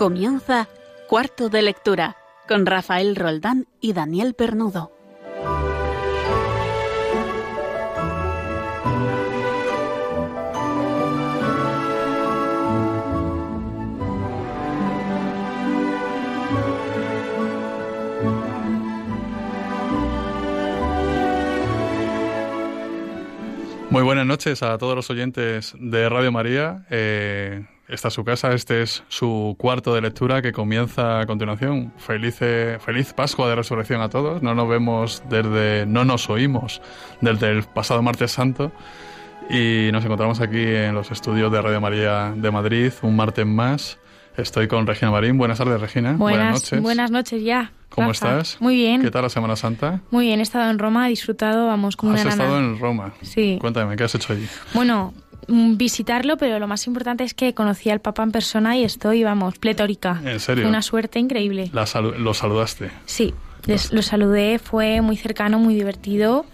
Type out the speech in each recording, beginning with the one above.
Comienza Cuarto de Lectura con Rafael Roldán y Daniel Pernudo. Muy buenas noches a todos los oyentes de Radio María. Eh, esta es su casa, este es su cuarto de lectura que comienza a continuación. Feliz, feliz Pascua de Resurrección a todos. No nos vemos desde, no nos oímos desde el pasado martes santo y nos encontramos aquí en los estudios de Radio María de Madrid un martes más. Estoy con Regina Marín. Buenas tardes, Regina. Buenas, noches. Buenas noches ya. ¿Cómo estás? Muy bien. ¿Qué tal la Semana Santa? Muy bien, he estado en Roma, he disfrutado, vamos, como ¿Has una estado en Roma? Sí. Cuéntame, ¿qué has hecho allí? Bueno, visitarlo, pero lo más importante es que conocí al Papa en persona y estoy, vamos, pletórica. ¿En serio? Una suerte increíble. La ¿Lo saludaste? Sí, les, lo saludé, fue muy cercano, muy divertido.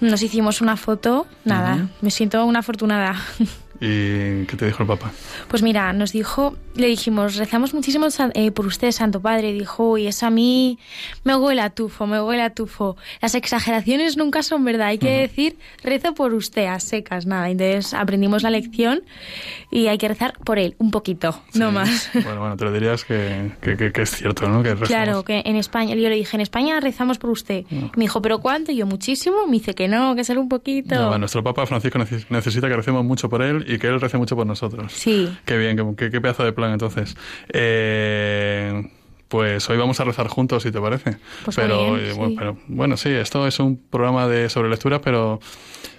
Nos hicimos una foto, nada, me siento una afortunada. ¿Y qué te dijo el Papa? Pues mira, nos dijo, le dijimos, rezamos muchísimo eh, por usted, Santo Padre. Dijo, y eso a mí me huele a tufo, me huele a tufo. Las exageraciones nunca son verdad, hay que decir, rezo por usted, a secas, nada. Entonces aprendimos la lección y hay que rezar por él, un poquito, no más. Bueno, bueno, te lo dirías que, que, es cierto, ¿no? Que claro, que en España, yo le dije, en España rezamos por usted. Me dijo, ¿pero cuánto? Y yo, muchísimo. Me dice que no, que solo un poquito. nuestro Papa Francisco necesita que recemos mucho por él y que Él rece mucho por nosotros. Sí. Qué bien, qué, qué pedazo de plan entonces. Eh, pues hoy vamos a rezar juntos, si te parece. Pues pero, bien, eh, sí. bueno, pero, bueno, sí, esto es un programa de sobre lectura, pero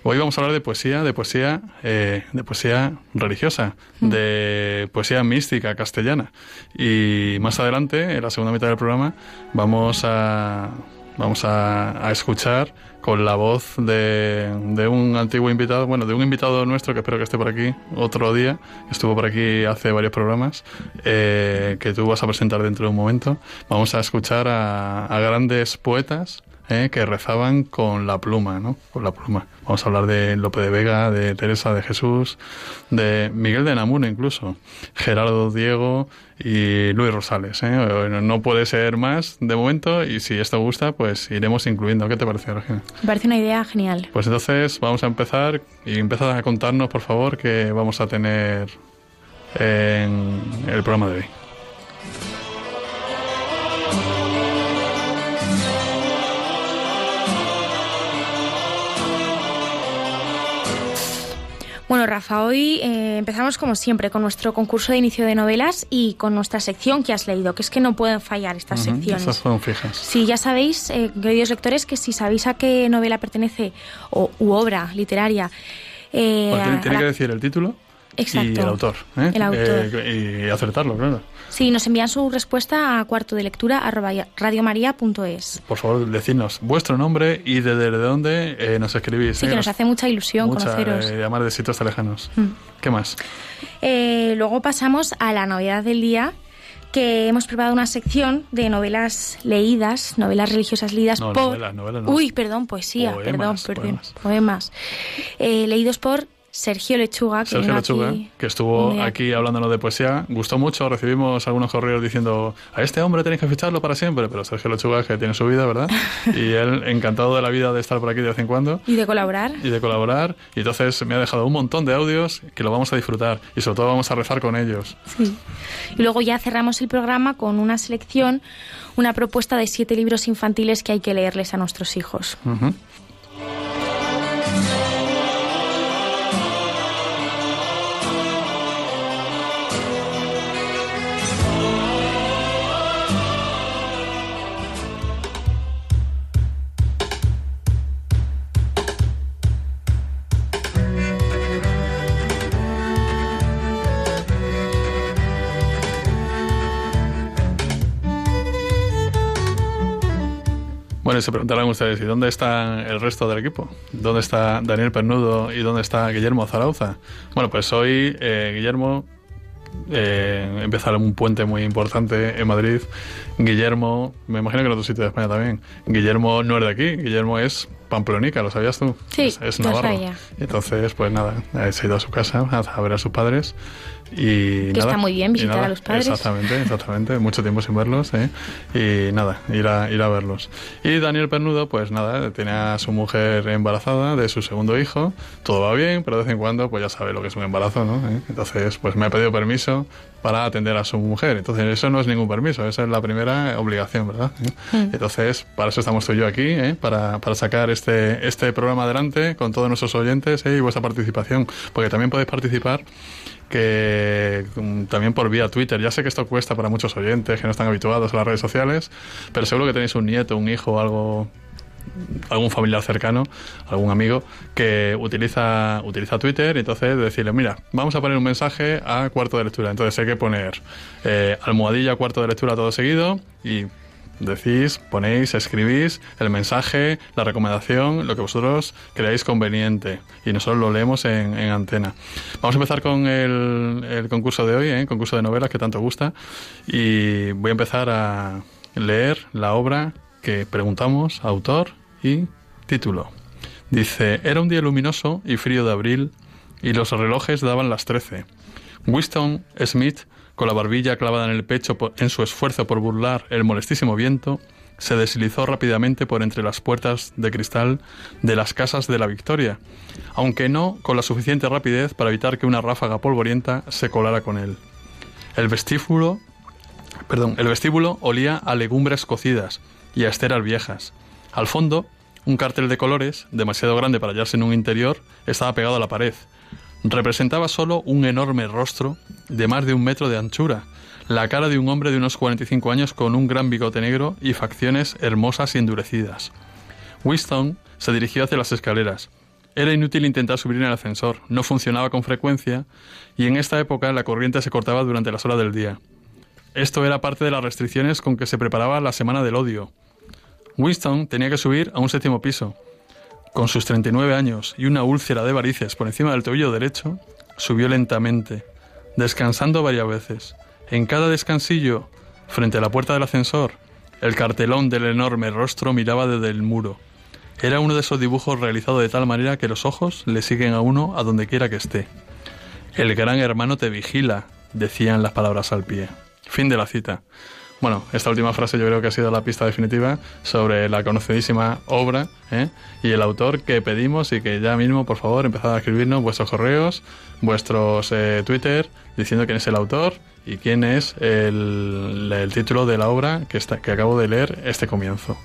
hoy vamos a hablar de poesía, de poesía, eh, de poesía religiosa, Mm. de poesía mística castellana. Y más adelante, en la segunda mitad del programa, vamos a vamos a, a escuchar con la voz de, de, un antiguo invitado, bueno, de un invitado nuestro que espero que esté por aquí otro día, estuvo por aquí hace varios programas, eh, que tú vas a presentar dentro de un momento. Vamos a escuchar a, a grandes poetas eh, que rezaban con la pluma, ¿no? Con la pluma. Vamos a hablar de Lope de Vega, de Teresa de Jesús, de Miguel de Namuno incluso, Gerardo Diego y Luis Rosales. ¿eh? No puede ser más de momento y si esto gusta, pues iremos incluyendo. ¿Qué te parece, Regina? Me parece una idea genial. Pues entonces vamos a empezar y empieza a contarnos, por favor, qué vamos a tener en el programa de hoy. Bueno, Rafa, hoy eh, empezamos como siempre con nuestro concurso de inicio de novelas y con nuestra sección que has leído, que es que no pueden fallar estas Uh -huh, secciones. Estas fueron fijas. Sí, ya sabéis, eh, queridos lectores, que si sabéis a qué novela pertenece o u obra literaria. Eh, tiene, tiene la... que decir el título Exacto. y el autor. ¿eh? El autor. y acertarlo, claro. Sí, nos envían su respuesta a cuarto de lectura radiomaria.es. Por favor, decidnos vuestro nombre y desde de dónde eh, nos escribís. Sí, que nos hace mucha ilusión mucha, conoceros. Eh, además de sitios tan lejanos. Mm. ¿Qué más? Eh, luego pasamos a la novedad del día que hemos preparado una sección de novelas leídas, novelas religiosas leídas no, por... Novelas, novelas no. Uy, perdón, poesía, poemas, perdón, perdón, poemas. poemas. Eh, leídos por Sergio Lechuga, que, Sergio Lechuga, aquí que estuvo aquí hablándonos de poesía. Gustó mucho, recibimos algunos correos diciendo a este hombre tenéis que ficharlo para siempre, pero Sergio Lechuga que tiene su vida, ¿verdad? y él encantado de la vida de estar por aquí de vez en cuando. Y de colaborar. Y de colaborar. Y entonces me ha dejado un montón de audios que lo vamos a disfrutar y sobre todo vamos a rezar con ellos. Sí. Y luego ya cerramos el programa con una selección, una propuesta de siete libros infantiles que hay que leerles a nuestros hijos. Uh -huh. Bueno, y se preguntarán ustedes, ¿y dónde está el resto del equipo? ¿Dónde está Daniel Pernudo y dónde está Guillermo Zarauza? Bueno, pues hoy eh, Guillermo eh, empezar un puente muy importante en Madrid. Guillermo, me imagino que en otro sitio de España también. Guillermo no es de aquí, Guillermo es pamplonica, ¿lo sabías tú? Sí, es, es lo navarro. sabía. Entonces, pues nada, eh, se ha ido a su casa a ver a sus padres y Que nada, está muy bien visitar nada, a los padres. Exactamente, exactamente, mucho tiempo sin verlos, ¿eh? Y nada, ir a, ir a verlos. Y Daniel Pernudo, pues nada, tiene a su mujer embarazada de su segundo hijo, todo va bien, pero de vez en cuando, pues ya sabe lo que es un embarazo, ¿no? ¿Eh? Entonces, pues me ha pedido permiso para atender a su mujer. Entonces, eso no es ningún permiso, esa es la primera obligación, ¿verdad? ¿Eh? Mm. Entonces, para eso estamos tú y yo aquí, ¿eh? para, para sacar este, este programa adelante con todos nuestros oyentes ¿eh? y vuestra participación, porque también podéis participar que mm, también por vía Twitter. Ya sé que esto cuesta para muchos oyentes que no están habituados a las redes sociales, pero seguro que tenéis un nieto, un hijo algo algún familiar cercano, algún amigo que utiliza utiliza Twitter y entonces decirle, mira, vamos a poner un mensaje a cuarto de lectura. Entonces hay que poner eh, almohadilla cuarto de lectura todo seguido y decís, ponéis, escribís el mensaje, la recomendación, lo que vosotros creáis conveniente y nosotros lo leemos en, en antena. Vamos a empezar con el, el concurso de hoy, ¿eh? concurso de novelas que tanto gusta y voy a empezar a leer la obra que preguntamos, autor y título. Dice, era un día luminoso y frío de abril y los relojes daban las trece. Winston Smith, con la barbilla clavada en el pecho en su esfuerzo por burlar el molestísimo viento, se deslizó rápidamente por entre las puertas de cristal de las casas de la Victoria, aunque no con la suficiente rapidez para evitar que una ráfaga polvorienta se colara con él. El vestíbulo, perdón, el vestíbulo olía a legumbres cocidas y a esteras viejas. Al fondo, un cartel de colores, demasiado grande para hallarse en un interior, estaba pegado a la pared. Representaba solo un enorme rostro de más de un metro de anchura, la cara de un hombre de unos 45 años con un gran bigote negro y facciones hermosas y endurecidas. Winston se dirigió hacia las escaleras. Era inútil intentar subir en el ascensor, no funcionaba con frecuencia y en esta época la corriente se cortaba durante las horas del día. Esto era parte de las restricciones con que se preparaba la Semana del Odio. Winston tenía que subir a un séptimo piso. Con sus 39 años y una úlcera de varices por encima del tobillo derecho, subió lentamente, descansando varias veces. En cada descansillo, frente a la puerta del ascensor, el cartelón del enorme rostro miraba desde el muro. Era uno de esos dibujos realizados de tal manera que los ojos le siguen a uno a donde quiera que esté. El gran hermano te vigila, decían las palabras al pie. Fin de la cita. Bueno, esta última frase yo creo que ha sido la pista definitiva sobre la conocidísima obra ¿eh? y el autor que pedimos y que ya mismo, por favor, empezad a escribirnos vuestros correos, vuestros eh, Twitter, diciendo quién es el autor y quién es el, el título de la obra que, está, que acabo de leer este comienzo.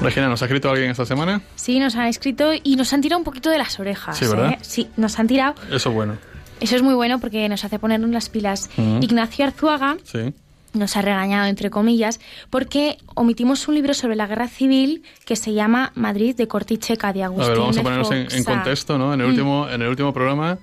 Regina, ¿nos ha escrito alguien esta semana? Sí, nos han escrito y nos han tirado un poquito de las orejas. Sí, ¿verdad? ¿eh? Sí, nos han tirado. Eso es bueno. Eso es muy bueno porque nos hace ponernos las pilas. Ignacio Arzuaga Sí. nos ha regañado, entre comillas, porque omitimos un libro sobre la guerra civil que se llama Madrid de Corticheca, de A Agustín ver, vamos a ponernos en, contexto, ¿no? En el último, en el último programa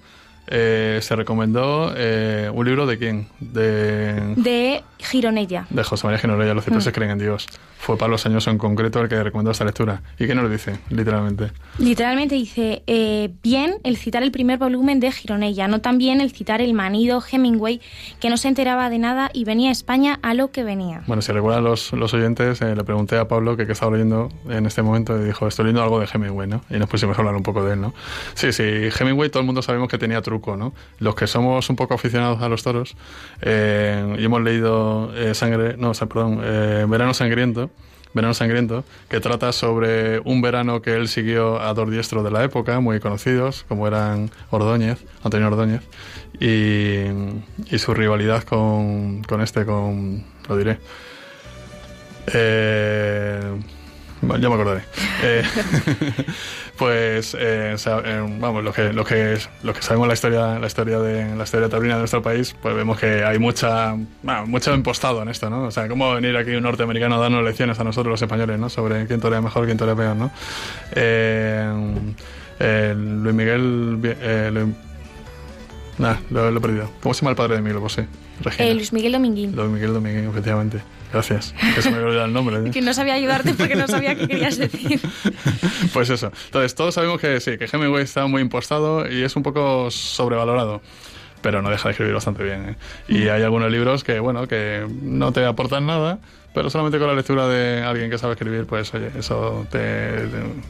eh, se recomendó eh, un libro de quién? De, De Gironella. de José María Genovella, Los cipreses creen en Dios. Fue Pablo Sañoso en concreto el que recomendó esta lectura. ¿Y qué nos dice, literalmente? Literalmente dice, eh, bien el citar el primer volumen de Gironella, no tan bien el citar el manido Hemingway, que no se enteraba de nada y venía a España a lo que venía. Bueno, si recuerdan los, los oyentes, eh, le pregunté a Pablo que qué estaba leyendo en este momento y dijo, estoy leyendo algo de Hemingway, ¿no? Y nos pusimos a hablar un poco de él, ¿no? Sí, sí, Hemingway todo el mundo sabemos que tenía truco, ¿no? Los que somos un poco aficionados a los toros eh, y hemos leído eh, Sangre, no, o sea, perdón, eh, Verano Sangriento, Verano Sangriento, que trata sobre un verano que él siguió a dos diestros de la época, muy conocidos, como eran Ordóñez, Antonio Ordóñez, y, y su rivalidad con, con este, con, lo diré, eh, ya me acordaré. Eh, pues, eh, eh, vamos, los que, los que, los que sabemos la historia, la historia de la historia taurina de nuestro país, pues vemos que hay mucha, bueno, mucho impostado en esto, ¿no? O sea, cómo venir aquí un norteamericano a darnos lecciones a nosotros los españoles, ¿no? Sobre quién torea mejor, quién torea peor, ¿no? Eh, eh, Luis Miguel, eh, Luis- Nah, lo, he perdido. ¿Cómo se llama el padre de Miguel Bosé? Regina? Eh, Luis Miguel Dominguín. Luis Miguel Dominguín, efectivamente. Gracias. Que se me olvidó el nombre. ¿eh? que no sabía ayudarte porque no sabía qué querías decir. pues eso. Entonces, todos sabemos que sí, que Hemingway está muy impostado y es un poco sobrevalorado pero no deja de escribir bastante bien. ¿eh? Y hay algunos libros que, bueno, que no te aportan nada, pero solamente con la lectura de alguien que sabe escribir, pues oye, eso te,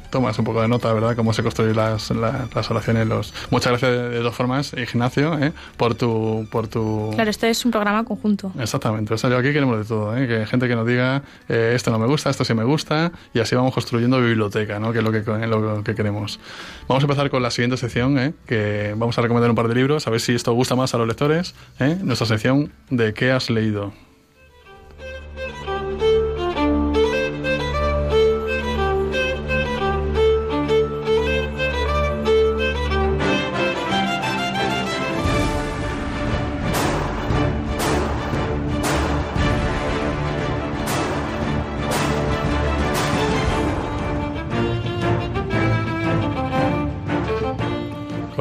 tomas un poco de nota, ¿verdad? Cómo se construyen las, las, oraciones. Los... Muchas gracias de, dos formas, Ignacio, ¿eh? por tu... Por tu... Claro, esto es un programa conjunto. Exactamente, o sea, yo aquí queremos de todo, ¿eh? que gente que nos diga eh, esto no me gusta, esto sí me gusta, y así vamos construyendo biblioteca, ¿no? que es lo que, lo que queremos. Vamos a empezar con la siguiente sección, ¿eh? que vamos a recomendar un par de libros, a ver si esto gusta más a los lectores, ¿eh? nuestra sección de qué has leído.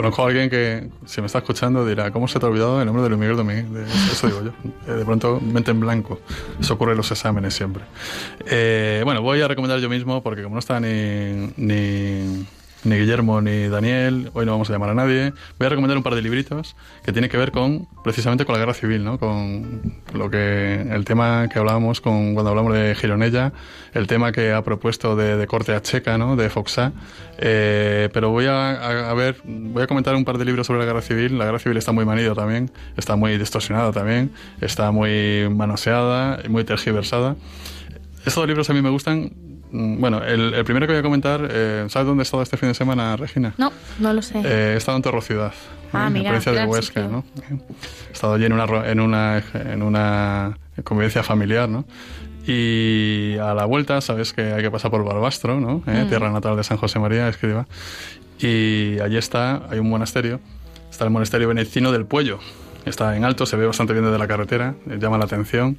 Conozco a alguien que, si me está escuchando, dirá, ¿cómo se te ha olvidado el nombre de Luis Miguel Domínguez? Eso digo yo. Eh, de pronto, mente en blanco. Eso ocurre en los exámenes siempre. Eh, bueno, voy a recomendar yo mismo, porque como no está ni, ni ni Guillermo ni Daniel, hoy no vamos a llamar a nadie. Voy a recomendar un par de libritos que tienen que ver con precisamente con la guerra civil, ¿no? Con lo que el tema que hablábamos con cuando hablamos de Gironella, el tema que ha propuesto de, corte a checa, ¿no? De Foxá. Eh, pero voy a, ver, voy a comentar un par de libros sobre la guerra civil. La guerra civil está muy manida también, está muy distorsionada también, está muy manoseada, muy tergiversada. Estos libros a mí me gustan bueno, el, primero que voy a comentar, eh, ¿sabes dónde he estado este fin de semana, Regina? No, no lo sé. Eh, he estado en Torro Ciudad, ah, en la provincia de Huesca, ¿no? He estado allí en una, en una, en una convivencia familiar, ¿no? Y a la vuelta, sabes que hay que pasar por Barbastro, ¿no? Eh, mm. Tierra natal de San José María, escriba. Y allí está, hay un monasterio, está el monasterio benedictino del Puello. Está en alto, se ve bastante bien desde la carretera, llama la atención.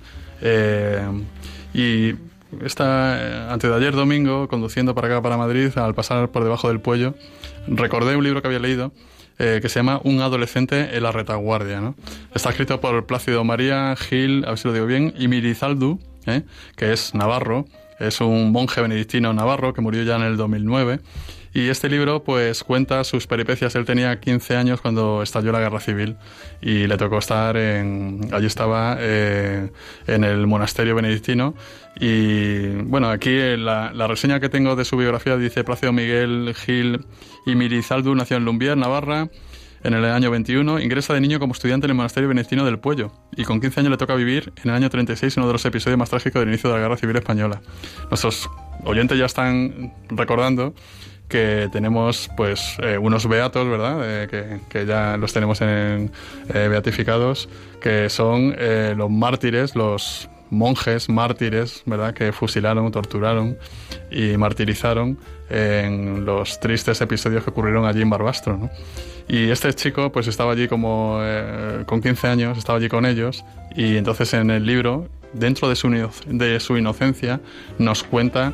y esta, eh, antes de ayer domingo, conduciendo para acá, para Madrid, al pasar por debajo del puello, recordé un libro que había leído eh, que se llama Un adolescente en la retaguardia. ¿no? Está escrito por Plácido María Gil, a ver si lo digo bien, y Mirizaldu, ¿eh? que es navarro, es un monje benedictino navarro que murió ya en el 2009 y este libro pues cuenta sus peripecias. Él tenía 15 años cuando estalló la guerra civil y le tocó estar en... Allí estaba eh, en el monasterio benedictino y bueno, aquí la, la, reseña que tengo de su biografía dice Plácido Miguel Gil y Mirizaldu nació en Lumbier, Navarra. En el año 21 ingresa de niño como estudiante en el monasterio benedictino del Puello y con 15 años le toca vivir en el año 36 uno de los episodios más trágicos del inicio de la Guerra Civil Española. Nuestros oyentes ya están recordando que tenemos pues eh, unos beatos, ¿verdad? Eh, que, ya los tenemos en, eh, beatificados, que son los mártires, los monjes mártires, ¿verdad? Que fusilaron, torturaron y martirizaron en los tristes episodios que ocurrieron allí en Barbastro, ¿no? Y este chico pues estaba allí como con 15 años, estaba allí con ellos y entonces en el libro, dentro de su, de su inocencia, nos cuenta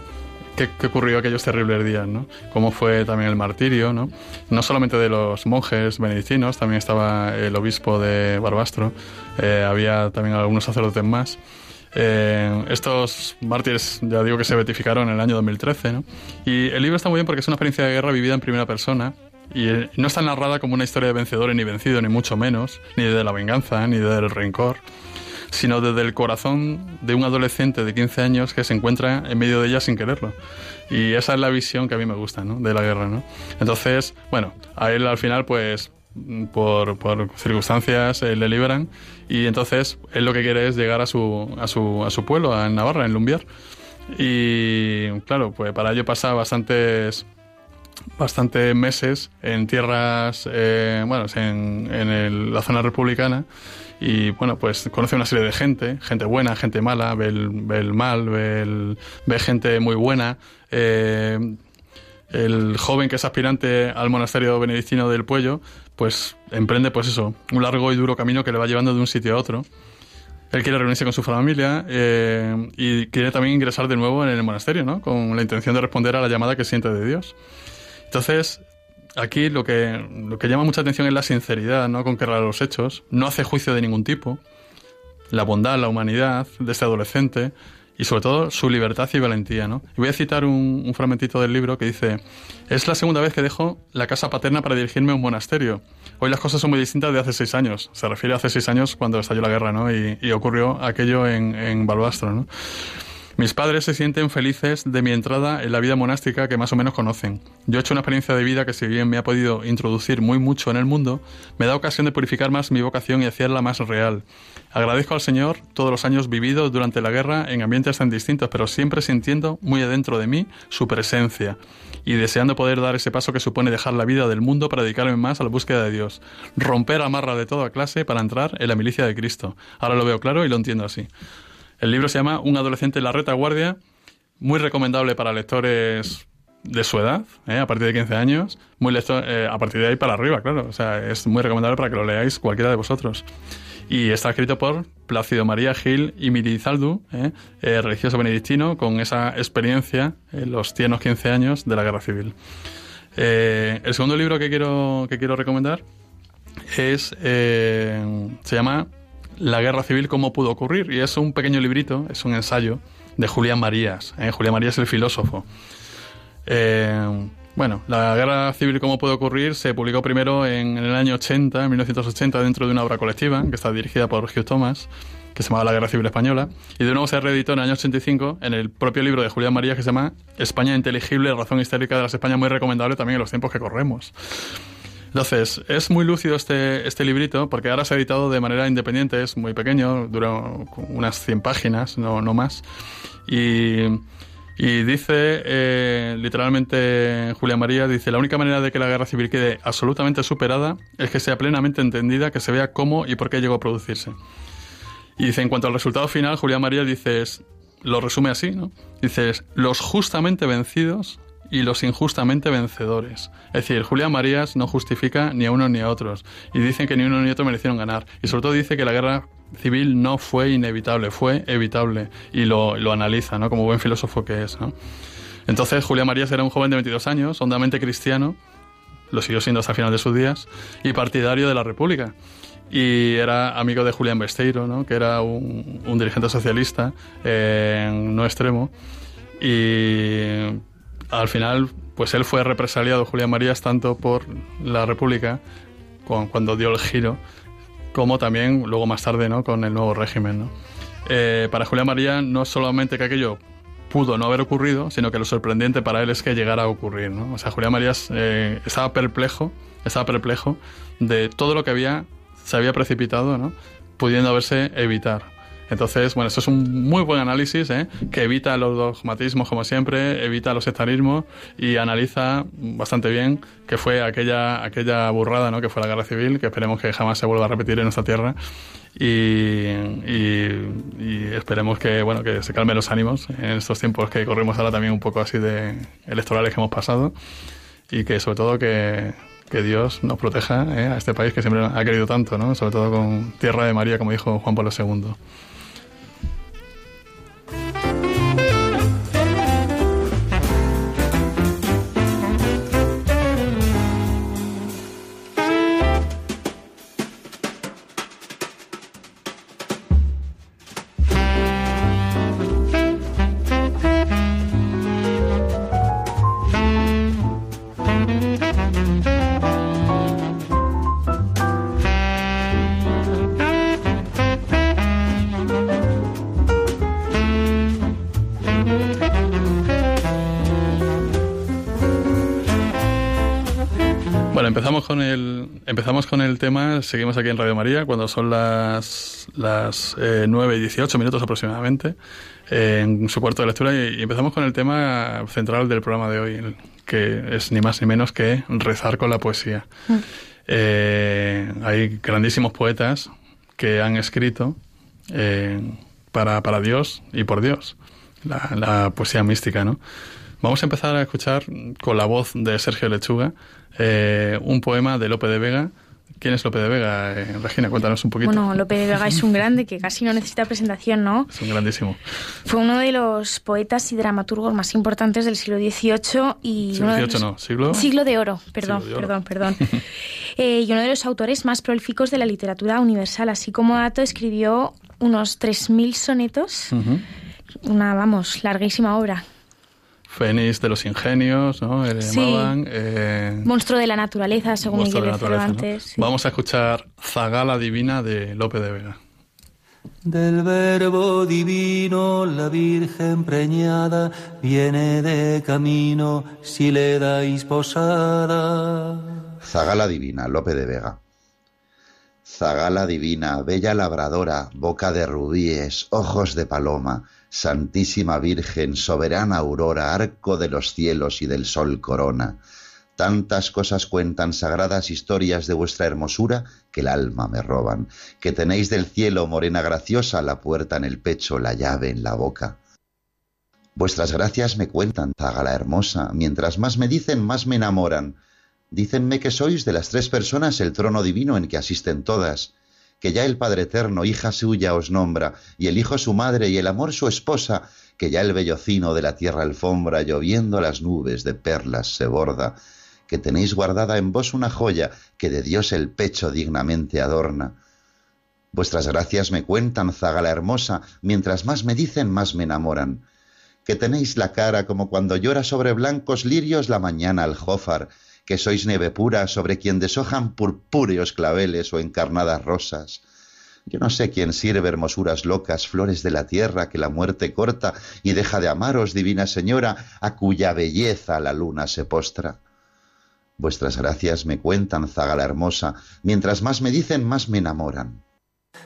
qué, ocurrió aquellos terribles días, ¿no? Cómo fue también el martirio, ¿no? No solamente de los monjes benedictinos, también estaba el obispo de Barbastro, eh, había también algunos sacerdotes más. Eh, estos mártires, ya digo que se beatificaron en el año 2013, ¿no? Y el libro está muy bien porque es una experiencia de guerra vivida en primera persona y eh, no está narrada como una historia de vencedores ni vencido, ni mucho menos, ni de la venganza, ni del rencor sino desde el corazón de un adolescente de 15 años que se encuentra en medio de ella sin quererlo. Y esa es la visión que a mí me gusta, ¿no? De la guerra, ¿no? Entonces, bueno, a él al final, pues, por, por circunstancias eh, le liberan y entonces él lo que quiere es llegar a su, a su, a su pueblo, a Navarra, en Lumbiar. Y claro, pues para ello pasa bastantes bastantes meses en tierras, eh, bueno, en, en la zona republicana y bueno, pues conoce una serie de gente, gente buena, gente mala, ve el, mal, ve, ve gente muy buena. Eh, el joven que es aspirante al monasterio benedictino del Puello, pues emprende pues eso, un largo y duro camino que le va llevando de un sitio a otro. Él quiere reunirse con su familia eh, y quiere también ingresar de nuevo en el monasterio, ¿no? Con la intención de responder a la llamada que siente de Dios. Entonces, aquí lo que, lo que llama mucha atención es la sinceridad, ¿no? Con que los hechos, no hace juicio de ningún tipo, la bondad, la humanidad de este adolescente y sobre todo su libertad y valentía. ¿no? Y voy a citar un, un, fragmentito del libro que dice, es la segunda vez que dejo la casa paterna para dirigirme a un monasterio. Hoy las cosas son muy distintas de hace seis años. Se refiere a hace seis años cuando estalló la guerra ¿no? y, y ocurrió aquello en, en Balbastro. ¿no? Mis padres se sienten felices de mi entrada en la vida monástica que más o menos conocen. Yo he hecho una experiencia de vida que si bien me ha podido introducir muy mucho en el mundo, me da ocasión de purificar más mi vocación y hacerla más real. Agradezco al Señor todos los años vividos durante la guerra en ambientes tan distintos, pero siempre sintiendo muy adentro de mí su presencia y deseando poder dar ese paso que supone dejar la vida del mundo para dedicarme más a la búsqueda de Dios, romper amarra de toda clase para entrar en la milicia de Cristo. Ahora lo veo claro y lo entiendo así. El libro se llama Un adolescente en la retaguardia, muy recomendable para lectores de su edad, ¿eh? a partir de 15 años, muy lector, eh, a partir de ahí para arriba, claro. O sea, es muy recomendable para que lo leáis cualquiera de vosotros. Y está escrito por Plácido María Gil y Milizaldu, ¿eh? religioso benedictino, con esa experiencia en los tiernos 15 años de la Guerra Civil. el segundo libro que quiero, que quiero recomendar es, se llama la guerra civil, cómo pudo ocurrir. Y es un pequeño librito, es un ensayo de Julián Marías. ¿eh? Julián Marías es el filósofo. Eh, bueno, la guerra civil, cómo pudo ocurrir, se publicó primero en, el año 80, en 1980, dentro de una obra colectiva que está dirigida por Hugh Thomas, que se llamaba La Guerra Civil Española. Y de nuevo se reeditó en el año 85 en el propio libro de Julián Marías que se llama España inteligible, razón histórica de las Españas, muy recomendable también en los tiempos que corremos. Entonces, es muy lúcido este, este librito porque ahora se ha editado de manera independiente, es muy pequeño, dura unas 100 páginas, no, no más. Y, dice, eh, literalmente, Julia María, dice, la única manera de que la guerra civil quede absolutamente superada es que sea plenamente entendida, que se vea cómo y por qué llegó a producirse. Y dice, en cuanto al resultado final, Julia María dice, lo resume así, ¿no? Dices, los justamente vencidos y los injustamente vencedores. Es decir, Julián Marías no justifica ni a unos ni a otros y dicen que ni uno ni otro merecieron ganar. Y sobre todo dice que la guerra civil no fue inevitable, fue evitable y lo, lo analiza, ¿no? Como buen filósofo que es, ¿no? Entonces, Julián Marías era un joven de 22 años, hondamente cristiano, lo siguió siendo hasta el final de sus días, y partidario de la República. Y era amigo de Julián Besteiro, ¿no? que era un, un dirigente socialista eh, no extremo. Y al final, pues él fue represaliado, Julián Marías, tanto por la República, con, cuando dio el giro, como también luego más tarde, ¿no? Con el nuevo régimen, ¿no? Eh, para Julián María no solamente que aquello pudo no haber ocurrido, sino que lo sorprendente para él es que llegara a ocurrir, ¿no? O sea, Julián Marías eh, estaba perplejo, estaba perplejo de todo lo que había, se había precipitado, ¿no? Pudiendo haberse evitar. Entonces, bueno, esto es un muy buen análisis ¿eh? que evita los dogmatismos, como siempre, evita los sectarismos y analiza bastante bien que fue aquella, aquella burrada ¿no? que fue la guerra civil, que esperemos que jamás se vuelva a repetir en nuestra tierra. Y, esperemos que bueno que se calmen los ánimos en estos tiempos que corrimos ahora también un poco así de electorales que hemos pasado y que sobre todo que, que Dios nos proteja ¿eh? a este país que siempre ha querido tanto, ¿no? sobre todo con Tierra de María, como dijo Juan Pablo II. Seguimos aquí en Radio María cuando son las las eh, 9 y 18 minutos aproximadamente eh, en su cuarto de lectura y, y, empezamos con el tema central del programa de hoy, que es ni más ni menos que rezar con la poesía. Mm. Eh, hay grandísimos poetas que han escrito eh, para, para Dios y por Dios, la, la poesía mística, ¿no? Vamos a empezar a escuchar con la voz de Sergio Lechuga eh, un poema de Lope de Vega. ¿Quién es Lope de Vega? Eh, Regina, cuéntanos un poquito. Bueno, Lope de Vega es un grande que casi no necesita presentación, ¿no? Es un grandísimo. Fue uno de los poetas y dramaturgos más importantes del siglo XVIII y... Siglo XVIII los... no, siglo... Siglo de oro, perdón, de oro. perdón, perdón. eh, y uno de los autores más prolíficos de la literatura universal. Así como dato, escribió unos 3.000 sonetos, una, vamos, larguísima obra. Fénix de los ingenios, ¿no? Eh, eh, Monstruo de la naturaleza, según Miguel Cervantes. Vamos a escuchar Zagala Divina de Lope de Vega. Del verbo divino la Virgen preñada viene de camino si le dais posada. Zagala divina, Lope de Vega. Zagala divina, bella labradora, boca de rubíes, ojos de paloma, Santísima Virgen, soberana aurora, arco de los cielos y del sol corona. Tantas cosas cuentan sagradas historias de vuestra hermosura que el alma me roban, que tenéis del cielo, morena graciosa, la puerta en el pecho, la llave en la boca. Vuestras gracias me cuentan, Zagala hermosa, mientras más me dicen, más me enamoran. Dícenme que sois de las tres personas el trono divino en que asisten todas, que ya el Padre Eterno, hija suya, os nombra, y el Hijo su madre, y el amor su esposa, que ya el bellocino de la tierra alfombra, lloviendo las nubes de perlas se borda, que tenéis guardada en vos una joya que de Dios el pecho dignamente adorna. Vuestras gracias me cuentan, zaga la hermosa, mientras más me dicen, más me enamoran. Que tenéis la cara como cuando llora sobre blancos lirios la mañana al jófar, que sois nieve pura sobre quien deshojan purpúreos claveles o encarnadas rosas. Yo no sé quién sirve hermosuras locas, flores de la tierra que la muerte corta y deja de amaros, divina señora, a cuya belleza la luna se postra. Vuestras gracias me cuentan, zaga la hermosa, mientras más me dicen, más me enamoran.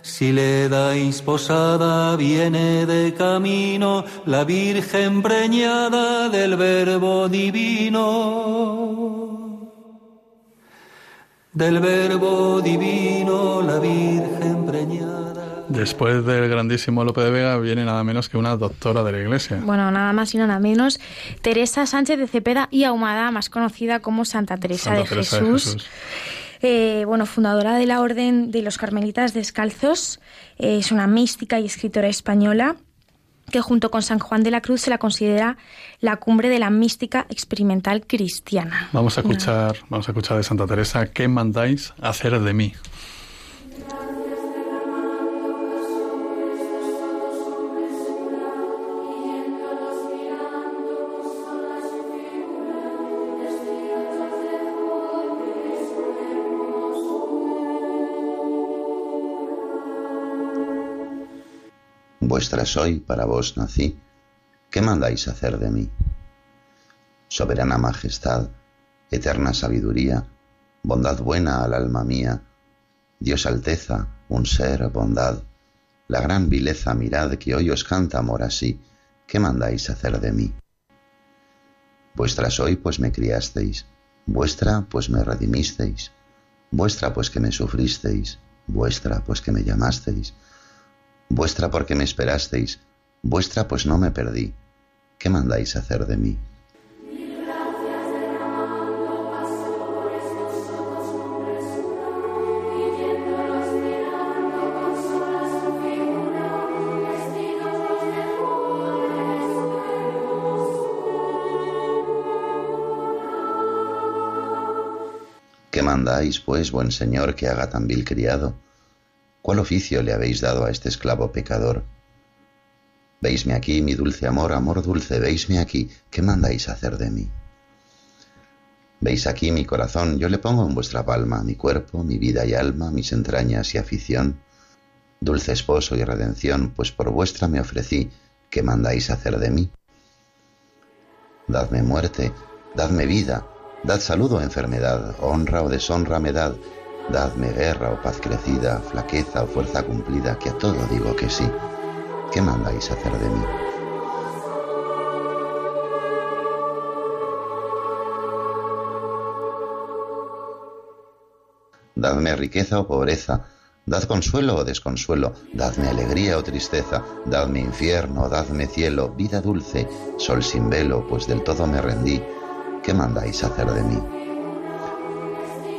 Si le dais posada, viene de camino la Virgen preñada del Verbo Divino. Del Verbo Divino, la Virgen preñada. Después del grandísimo Lope de Vega viene nada menos que una doctora de la Iglesia. Bueno, nada más y nada menos. Teresa Sánchez de Cepeda y Ahumada, más conocida como Santa Teresa, de, Jesús. Eh, bueno, fundadora de la Orden de los Carmelitas Descalzos. Eh, es una mística y escritora española que junto con San Juan de la Cruz se la considera la cumbre de la mística experimental cristiana. Vamos a escuchar, vamos a escuchar de Santa Teresa, ¿qué mandáis hacer de mí? Vuestra soy, para vos nací, ¿qué mandáis hacer de mí? Soberana majestad, eterna sabiduría, bondad buena al alma mía, Dios alteza, un ser, bondad, la gran vileza mirad que hoy os canta amor así, ¿qué mandáis hacer de mí? Vuestra soy, pues me criasteis, vuestra, pues me redimisteis, vuestra, pues que me sufristeis, vuestra, pues que me llamasteis, vuestra porque me esperasteis, vuestra pues no me perdí. ¿Qué mandáis hacer de mí? ¿Qué mandáis, pues, buen señor, que haga tan vil criado? ¿Cuál oficio le habéis dado a este esclavo pecador? Veisme aquí, mi dulce amor, amor dulce, veisme aquí, ¿qué mandáis hacer de mí? Veis aquí mi corazón, yo le pongo en vuestra palma mi cuerpo, mi vida y alma, mis entrañas y afición. Dulce esposo y redención, pues por vuestra me ofrecí, ¿qué mandáis hacer de mí? Dadme muerte, dadme vida, dad salud o enfermedad, honra o deshonra me dad, Dadme guerra o paz crecida, flaqueza o fuerza cumplida, que a todo digo que sí. ¿Qué mandáis hacer de mí? Dadme riqueza o pobreza, dad consuelo o desconsuelo, dadme alegría o tristeza, dadme infierno, dadme cielo, vida dulce, sol sin velo, pues del todo me rendí. ¿Qué mandáis hacer de mí?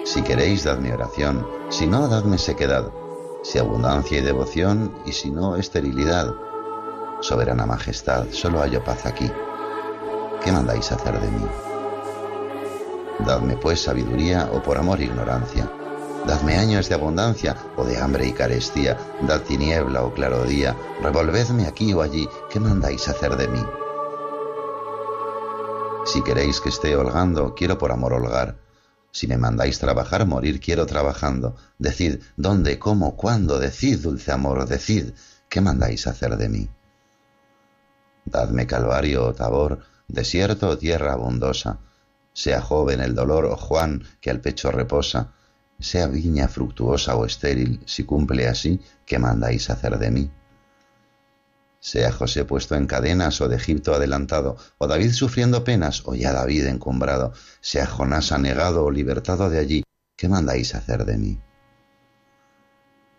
Si queréis, dadme oración, si no, dadme sequedad, si abundancia y devoción, y si no, esterilidad. Soberana Majestad, solo hallo paz aquí. ¿Qué mandáis hacer de mí? Dadme pues sabiduría o por amor ignorancia. Dadme años de abundancia o de hambre y carestía, dad tiniebla o claro día, revolvedme aquí o allí, ¿qué mandáis hacer de mí? Si queréis que esté holgando, quiero por amor holgar. Si me mandáis trabajar, morir quiero trabajando. Decid dónde, cómo, cuándo, decid, dulce amor, decid, ¿qué mandáis hacer de mí? Dadme calvario o tabor, desierto o tierra abundosa, sea joven el dolor o Juan que al pecho reposa, sea viña fructuosa o estéril, si cumple así, ¿qué mandáis hacer de mí? Sea José puesto en cadenas o de Egipto adelantado, o David sufriendo penas, o ya David encumbrado, sea Jonás anegado o libertado de allí, ¿qué mandáis hacer de mí?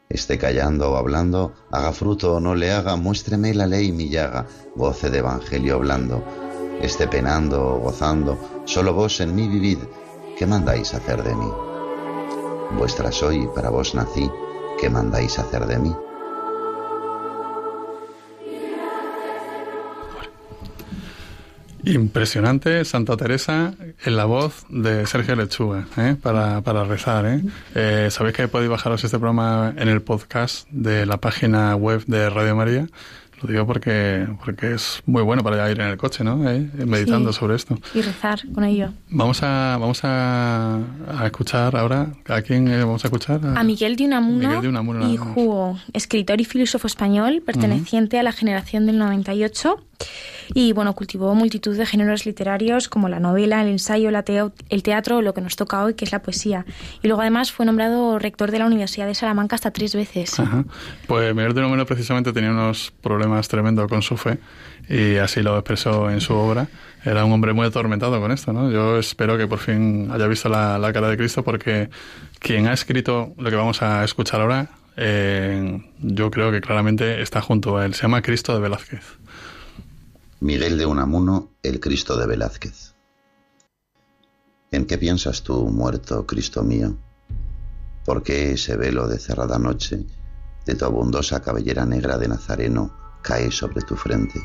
Esté callando o hablando, haga fruto o no le haga, muéstreme la ley mi llaga, goce de evangelio blando, esté penando o gozando, solo vos en mí vivid, ¿qué mandáis hacer de mí? Vuestra soy, para vos nací, ¿qué mandáis hacer de mí? Impresionante Santa Teresa en la voz de Sergio Lechuga ¿eh? para, para, rezar. ¿eh? ¿eh? Sabéis que podéis bajaros este programa en el podcast de la página web de Radio María. Lo digo porque, porque es muy bueno para ir en el coche, ¿no? ¿Eh? Meditando sobre esto. Y rezar con ello. Vamos a, vamos a, a escuchar ahora. ¿A quién eh, vamos a escuchar? A, Miguel de Unamuno, Miguel de Unamuno y Jugo, escritor y filósofo español perteneciente a la generación del 98 y bueno, cultivó multitud de géneros literarios como la novela, el ensayo, la teo, el teatro, lo que nos toca hoy, que es la poesía. Y luego además fue nombrado rector de la Universidad de Salamanca hasta tres veces. Pues Miguel de Unamuno precisamente tenía unos problemas tremendos con su fe y así lo expresó en su obra. Era un hombre muy atormentado con esto, ¿no? Yo espero que por fin haya visto la, la cara de Cristo porque quien ha escrito lo que vamos a escuchar ahora, eh, yo creo que claramente está junto a él. Se llama Cristo de Velázquez. Miguel de Unamuno, el Cristo de Velázquez. ¿En qué piensas tú, muerto, Cristo mío? ¿Por qué ese velo de cerrada noche de tu abundosa cabellera negra de Nazareno cae sobre tu frente?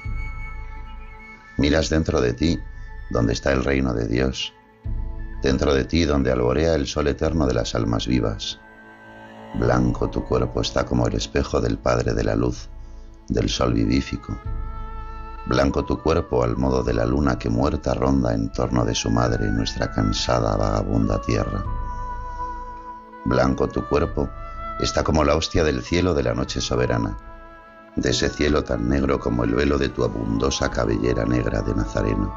Miras dentro de ti, donde está el reino de Dios, dentro de ti donde alborea el sol eterno de las almas vivas. Blanco tu cuerpo está como el espejo del Padre de la luz, del sol vivífico Blanco tu cuerpo al modo de la luna que muerta ronda en torno de su madre nuestra cansada vagabunda tierra. Blanco tu cuerpo está como la hostia del cielo de la noche soberana, de ese cielo tan negro como el velo de tu abundosa cabellera negra de Nazareno.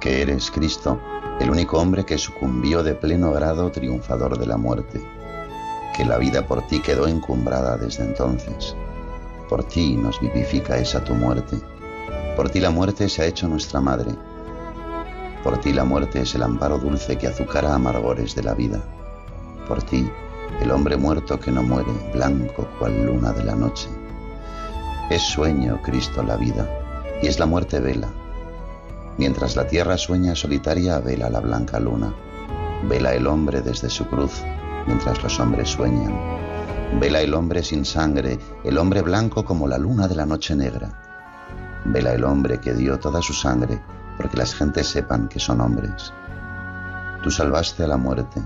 Que eres, Cristo, el único hombre que sucumbió de pleno grado triunfador de la muerte, que la vida por ti quedó encumbrada desde entonces por ti nos vivifica esa tu muerte. Por ti la muerte se ha hecho nuestra madre. Por ti la muerte es el amparo dulce que azucara amargores de la vida. Por ti, el hombre muerto que no muere, blanco cual luna de la noche. Es sueño, Cristo, la vida, y es la muerte vela. Mientras la tierra sueña solitaria, vela la blanca luna. Vela el hombre desde su cruz, mientras los hombres sueñan Vela el hombre sin sangre, el hombre blanco como la luna de la noche negra. Vela el hombre que dio toda su sangre, porque las gentes sepan que son hombres. Tú salvaste a la muerte.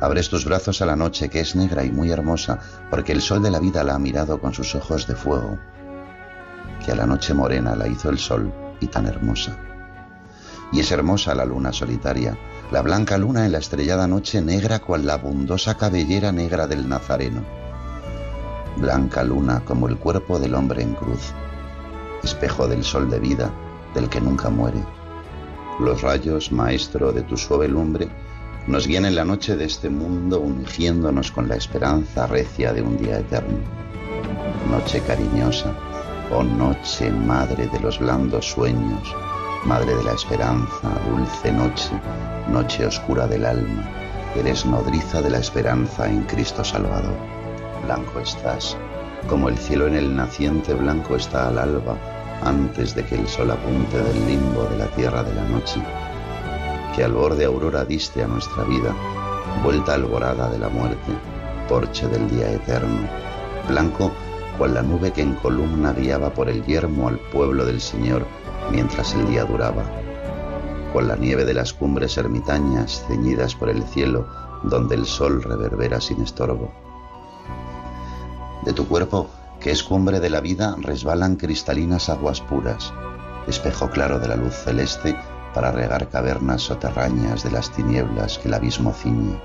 Abres tus brazos a la noche que es negra y muy hermosa, porque el sol de la vida la ha mirado con sus ojos de fuego, que a la noche morena la hizo el sol y tan hermosa. Y es hermosa la luna solitaria, la blanca luna en la estrellada noche negra cual la abundosa cabellera negra del Nazareno. Blanca luna como el cuerpo del hombre en cruz, espejo del sol de vida, del que nunca muere. Los rayos, maestro, de tu suave lumbre, nos guían en la noche de este mundo ungiéndonos con la esperanza recia de un día eterno. Noche cariñosa, oh noche madre de los blandos sueños, Madre de la esperanza, dulce noche, noche oscura del alma, eres nodriza de la esperanza en Cristo Salvador. Blanco estás, como el cielo en el naciente blanco está al alba, antes de que el sol apunte del limbo de la tierra de la noche. Que al borde aurora diste a nuestra vida, vuelta alborada de la muerte, porche del día eterno, blanco cual la nube que en columna guiaba por el yermo al pueblo del Señor, mientras el día duraba. Con la nieve de las cumbres ermitañas ceñidas por el cielo, donde el sol reverbera sin estorbo. De tu cuerpo, que es cumbre de la vida, resbalan cristalinas aguas puras, espejo claro de la luz celeste para regar cavernas soterrañas de las tinieblas que el abismo ciñe.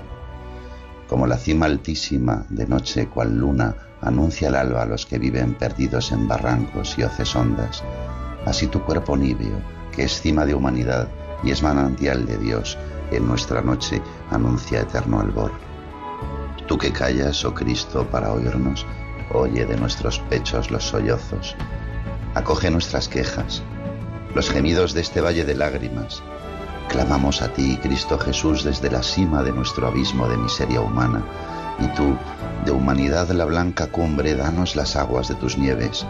Como la cima altísima, de noche cual luna, anuncia el alba a los que viven perdidos en barrancos y hoces hondas, así tu cuerpo níveo, que es cima de humanidad y es manantial de Dios, en nuestra noche anuncia eterno albor. Tú que callas, oh Cristo, para oírnos, oye de nuestros pechos los sollozos, acoge nuestras quejas, los gemidos de este valle de lágrimas. Clamamos a ti, Cristo Jesús, desde la cima de nuestro abismo de miseria humana, y tú, de humanidad la blanca cumbre, danos las aguas de tus nieves.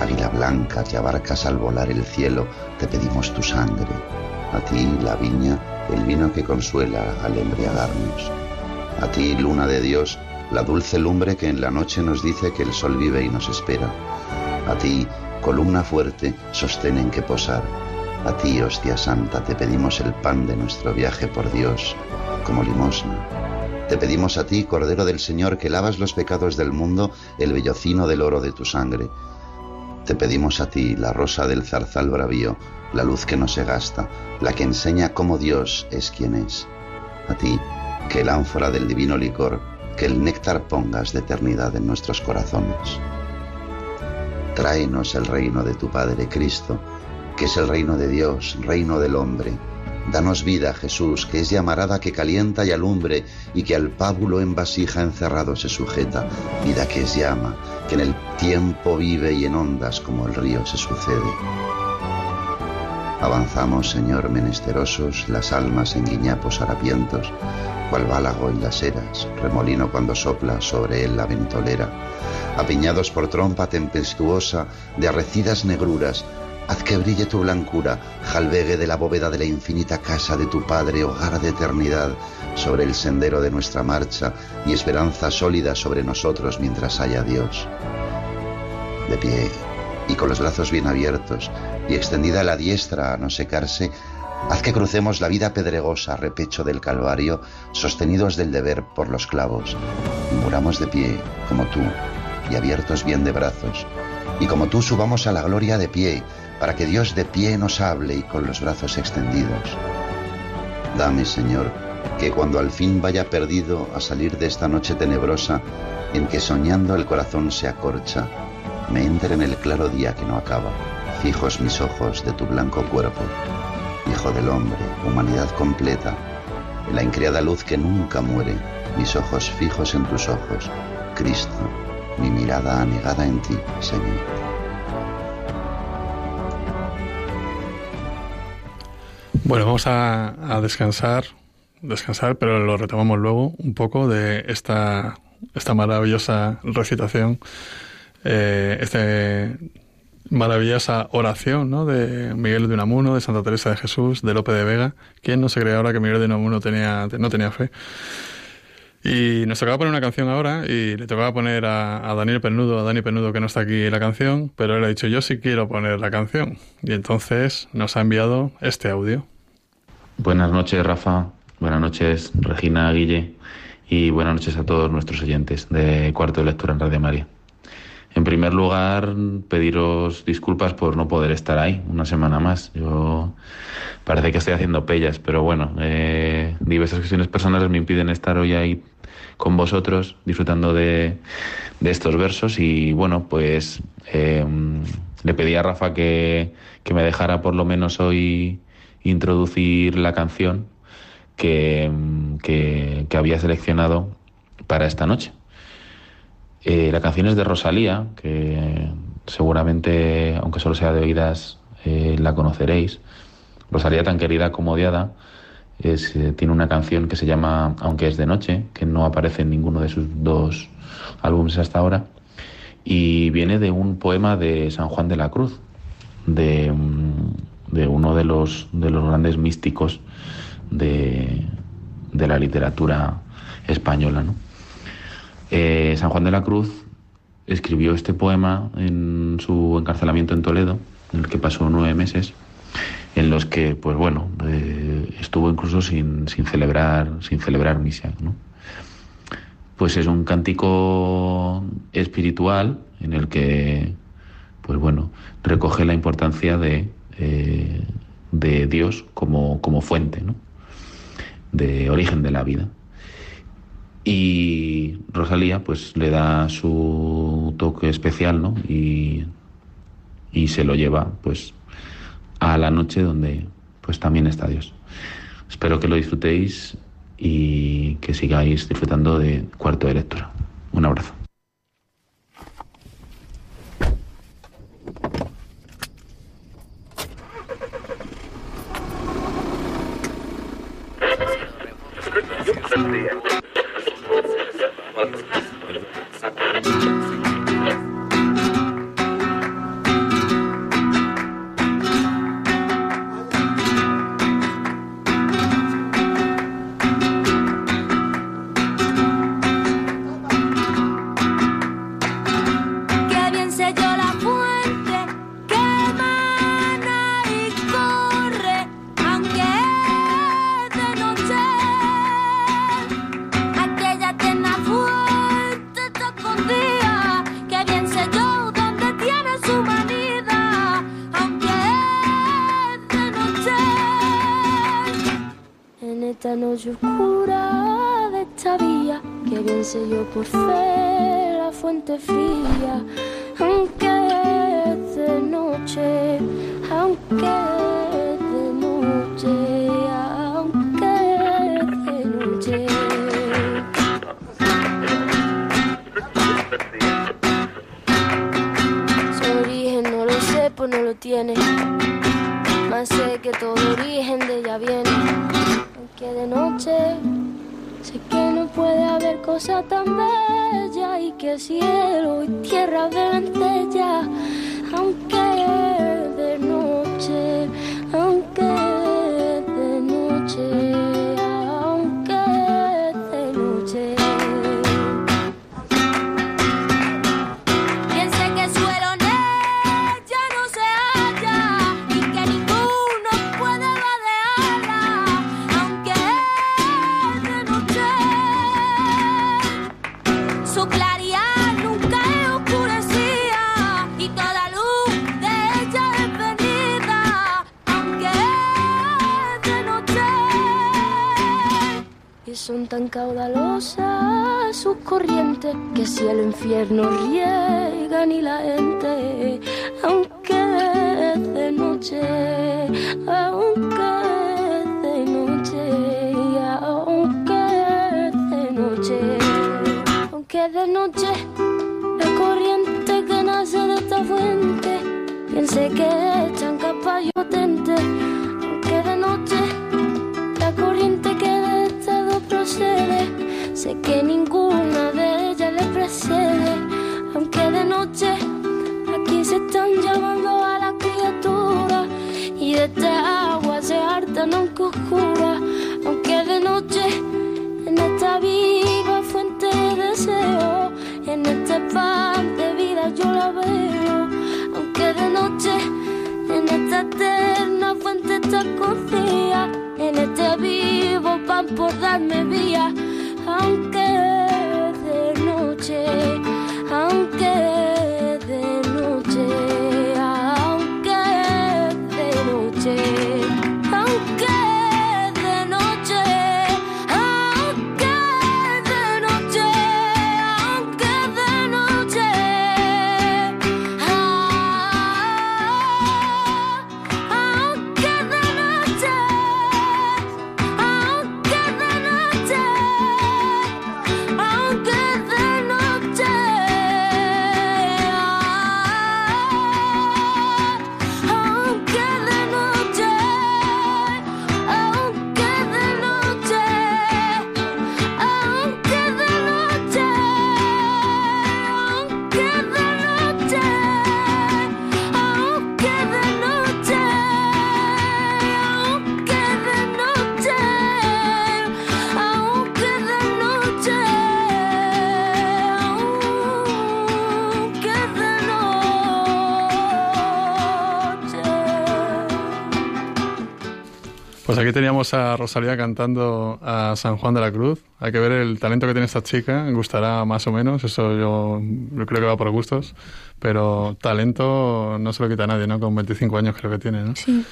Águila blanca que abarcas al volar el cielo, te pedimos tu sangre. A ti, la viña, el vino que consuela al embriagarnos. A ti, luna de Dios, la dulce lumbre que en la noche nos dice que el sol vive y nos espera. A ti, columna fuerte, sostén en que posar. A ti, hostia santa, te pedimos el pan de nuestro viaje por Dios, como limosna. Te pedimos a ti, Cordero del Señor, que lavas los pecados del mundo, el bellocino del oro de tu sangre. Te pedimos a ti, la rosa del zarzal bravío, la luz que no se gasta, la que enseña cómo Dios es quien es. A ti, que el ánfora del divino licor, que el néctar pongas de eternidad en nuestros corazones. Tráenos el reino de tu Padre Cristo, que es el reino de Dios, reino del hombre. Danos vida, Jesús, que es llamarada que calienta y alumbre, y que al pábulo en vasija encerrado se sujeta, vida que es llama, que en el tiempo vive y en ondas como el río se sucede. Avanzamos, Señor, menesterosos, las almas en guiñapos harapientos, cual bálago en las eras, remolino cuando sopla sobre él la ventolera apiñados por trompa tempestuosa de arrecidas negruras, haz que brille tu blancura, jalvegue de la bóveda de la infinita casa de tu Padre, hogar de eternidad, sobre el sendero de nuestra marcha y esperanza sólida sobre nosotros mientras haya Dios. De pie y con los brazos bien abiertos y extendida la diestra a no secarse, haz que crucemos la vida pedregosa, repecho del Calvario, sostenidos del deber por los clavos, muramos de pie como tú, y abiertos bien de brazos, y como tú subamos a la gloria de pie, para que Dios de pie nos hable y con los brazos extendidos. Dame, Señor, que cuando al fin vaya perdido a salir de esta noche tenebrosa, en que soñando el corazón se acorcha, me entre en el claro día que no acaba, fijos mis ojos de tu blanco cuerpo, Hijo del hombre, humanidad completa, en la increada luz que nunca muere, mis ojos fijos en tus ojos, Cristo, mi mirada anegada en ti, Señor. Bueno, vamos a, descansar, descansar, pero lo retomamos luego un poco de esta, esta maravillosa recitación, eh, esta maravillosa oración ¿no? de Miguel de Unamuno, de Santa Teresa de Jesús, de Lope de Vega. ¿Quién no se cree ahora que Miguel de Unamuno tenía, no tenía fe? Y nos tocaba poner una canción ahora y le tocaba poner a, Daniel Pernudo, a Dani Pernudo que no está aquí la canción, pero él ha dicho yo sí quiero poner la canción. Y entonces nos ha enviado este audio. Buenas noches Rafa, buenas noches Regina Guille y buenas noches a todos nuestros oyentes de Cuarto de Lectura en Radio María. En primer lugar, pediros disculpas por no poder estar ahí una semana más. Yo parece que estoy haciendo pellas, pero bueno, eh, diversas cuestiones personales me impiden estar hoy ahí con vosotros disfrutando de, estos versos y bueno, pues eh, le pedí a Rafa que, me dejara por lo menos hoy introducir la canción que, que, había seleccionado para esta noche. Eh, la canción es de Rosalía, que seguramente, aunque solo sea de oídas, eh, la conoceréis. Rosalía, tan querida como odiada, eh, tiene una canción que se llama Aunque es de noche, que no aparece en ninguno de sus dos álbumes hasta ahora, y viene de un poema de San Juan de la Cruz, de, mm, uno de los, de los grandes místicos de, de la literatura española. Eh, San Juan de la Cruz escribió este poema en su encarcelamiento en Toledo, en el que pasó nueve meses, en los que, pues bueno, eh, estuvo incluso sin, sin, celebrar, sin celebrar misa, ¿no? Pues es un cántico espiritual en el que, pues bueno, recoge la importancia de, eh, de Dios como, como fuente, ¿no? de origen de la vida. Y Rosalía pues le da su toque especial, ¿no? Y, y se lo lleva pues a la noche donde pues también está Dios. Espero que lo disfrutéis y que sigáis disfrutando de cuarto de lectura. Un abrazo. que si el infierno riega ni la gente preocupan por darme vía, aunque de noche. Teníamos a Rosalía cantando a San Juan de la Cruz. Hay que ver el talento que tiene esta chica, gustará más o menos, eso yo, creo que va por gustos, pero talento no se lo quita a nadie, ¿no? Con 25 años creo que tiene, ¿no? Sí.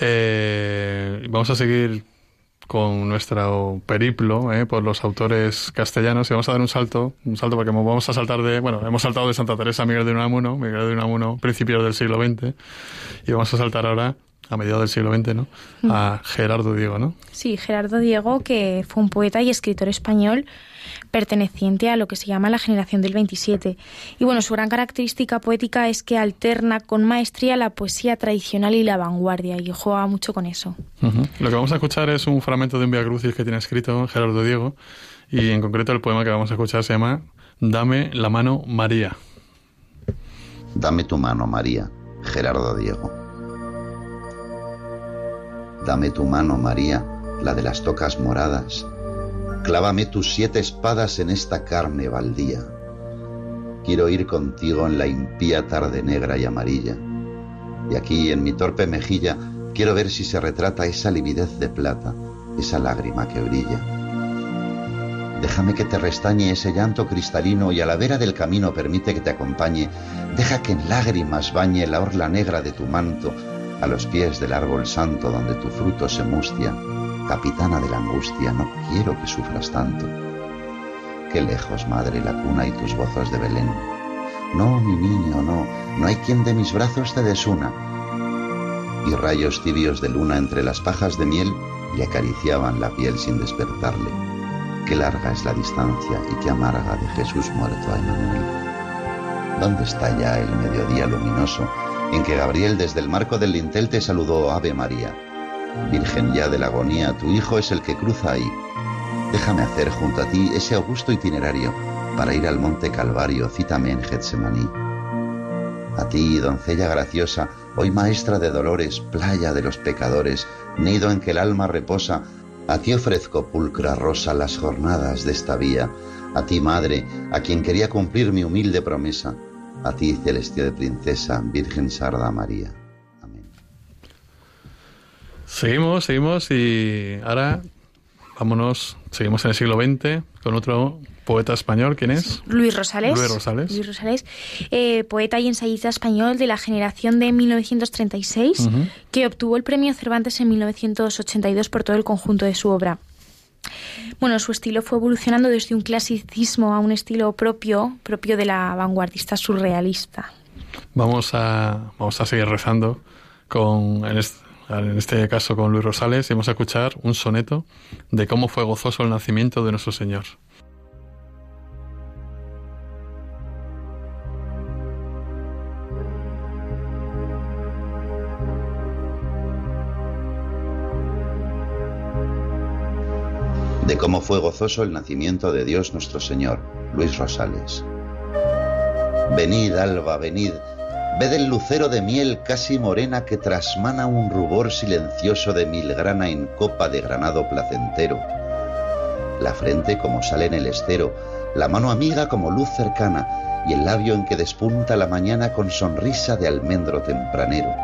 Eh, vamos a seguir con nuestro periplo ¿eh? por los autores castellanos y vamos a dar un salto, un salto porque vamos a saltar de, bueno, hemos saltado de Santa Teresa a Miguel de Unamuno, Miguel de Unamuno, principios del siglo XX, y vamos a saltar ahora a mediados del siglo XX, ¿no? A Gerardo Diego, ¿no? Sí, Gerardo Diego, que fue un poeta y escritor español perteneciente a lo que se llama la generación del 27. Y bueno, su gran característica poética es que alterna con maestría la poesía tradicional y la vanguardia, y juega mucho con eso. Lo que vamos a escuchar es un fragmento de un Via Crucis que tiene escrito Gerardo Diego, y en concreto el poema que vamos a escuchar se llama Dame la mano María. Dame tu mano, María, Gerardo Diego. Dame tu mano, María, la de las tocas moradas, Clávame tus siete espadas en esta carne baldía. Quiero ir contigo en la impía tarde negra y amarilla. Y aquí, en mi torpe mejilla, quiero ver si se retrata esa lividez de plata, esa lágrima que brilla. Déjame que te restañe ese llanto cristalino y a la vera del camino permite que te acompañe. Deja que en lágrimas bañe la orla negra de tu manto a los pies del árbol santo donde tu fruto se mustia capitana de la angustia, no quiero que sufras tanto. Qué lejos, madre, la cuna y tus gozos de Belén. No, mi niño, no, no hay quien de mis brazos te desuna. Y rayos tibios de luna entre las pajas de miel le acariciaban la piel sin despertarle. Qué larga es la distancia y qué amarga de Jesús muerto a Emanuel. ¿Dónde está ya el mediodía luminoso en que Gabriel desde el marco del lintel te saludó Ave María? Virgen ya de la agonía, tu Hijo es el que cruza ahí. Déjame hacer junto a ti ese augusto itinerario para ir al monte Calvario, cítame en Getsemaní. A ti, doncella graciosa, hoy maestra de dolores, playa de los pecadores, nido en que el alma reposa, a ti ofrezco, pulcra rosa, las jornadas de esta vía. A ti, madre, a quien quería cumplir mi humilde promesa. A ti, celestial de princesa, Virgen Sarda María. Seguimos, seguimos y ahora vámonos, seguimos en el siglo XX con otro poeta español, ¿quién es? Luis Rosales. Luis Rosales. Luis Rosales, eh, poeta y ensayista español de la generación de 1936, que obtuvo el premio Cervantes en 1982 por todo el conjunto de su obra. Bueno, su estilo fue evolucionando desde un clasicismo a un estilo propio, propio de la vanguardista surrealista. Vamos a, vamos a seguir rezando con, en este, en este caso con Luis Rosales, y vamos a escuchar un soneto de cómo fue gozoso el nacimiento de nuestro Señor. De cómo fue gozoso el nacimiento de Dios nuestro Señor, Luis Rosales. Venid, alba, venid, Ved el lucero de miel casi morena que trasmana un rubor silencioso de milgrana en copa de granado placentero. La frente como sale en el estero, la mano amiga como luz cercana y el labio en que despunta la mañana con sonrisa de almendro tempranero.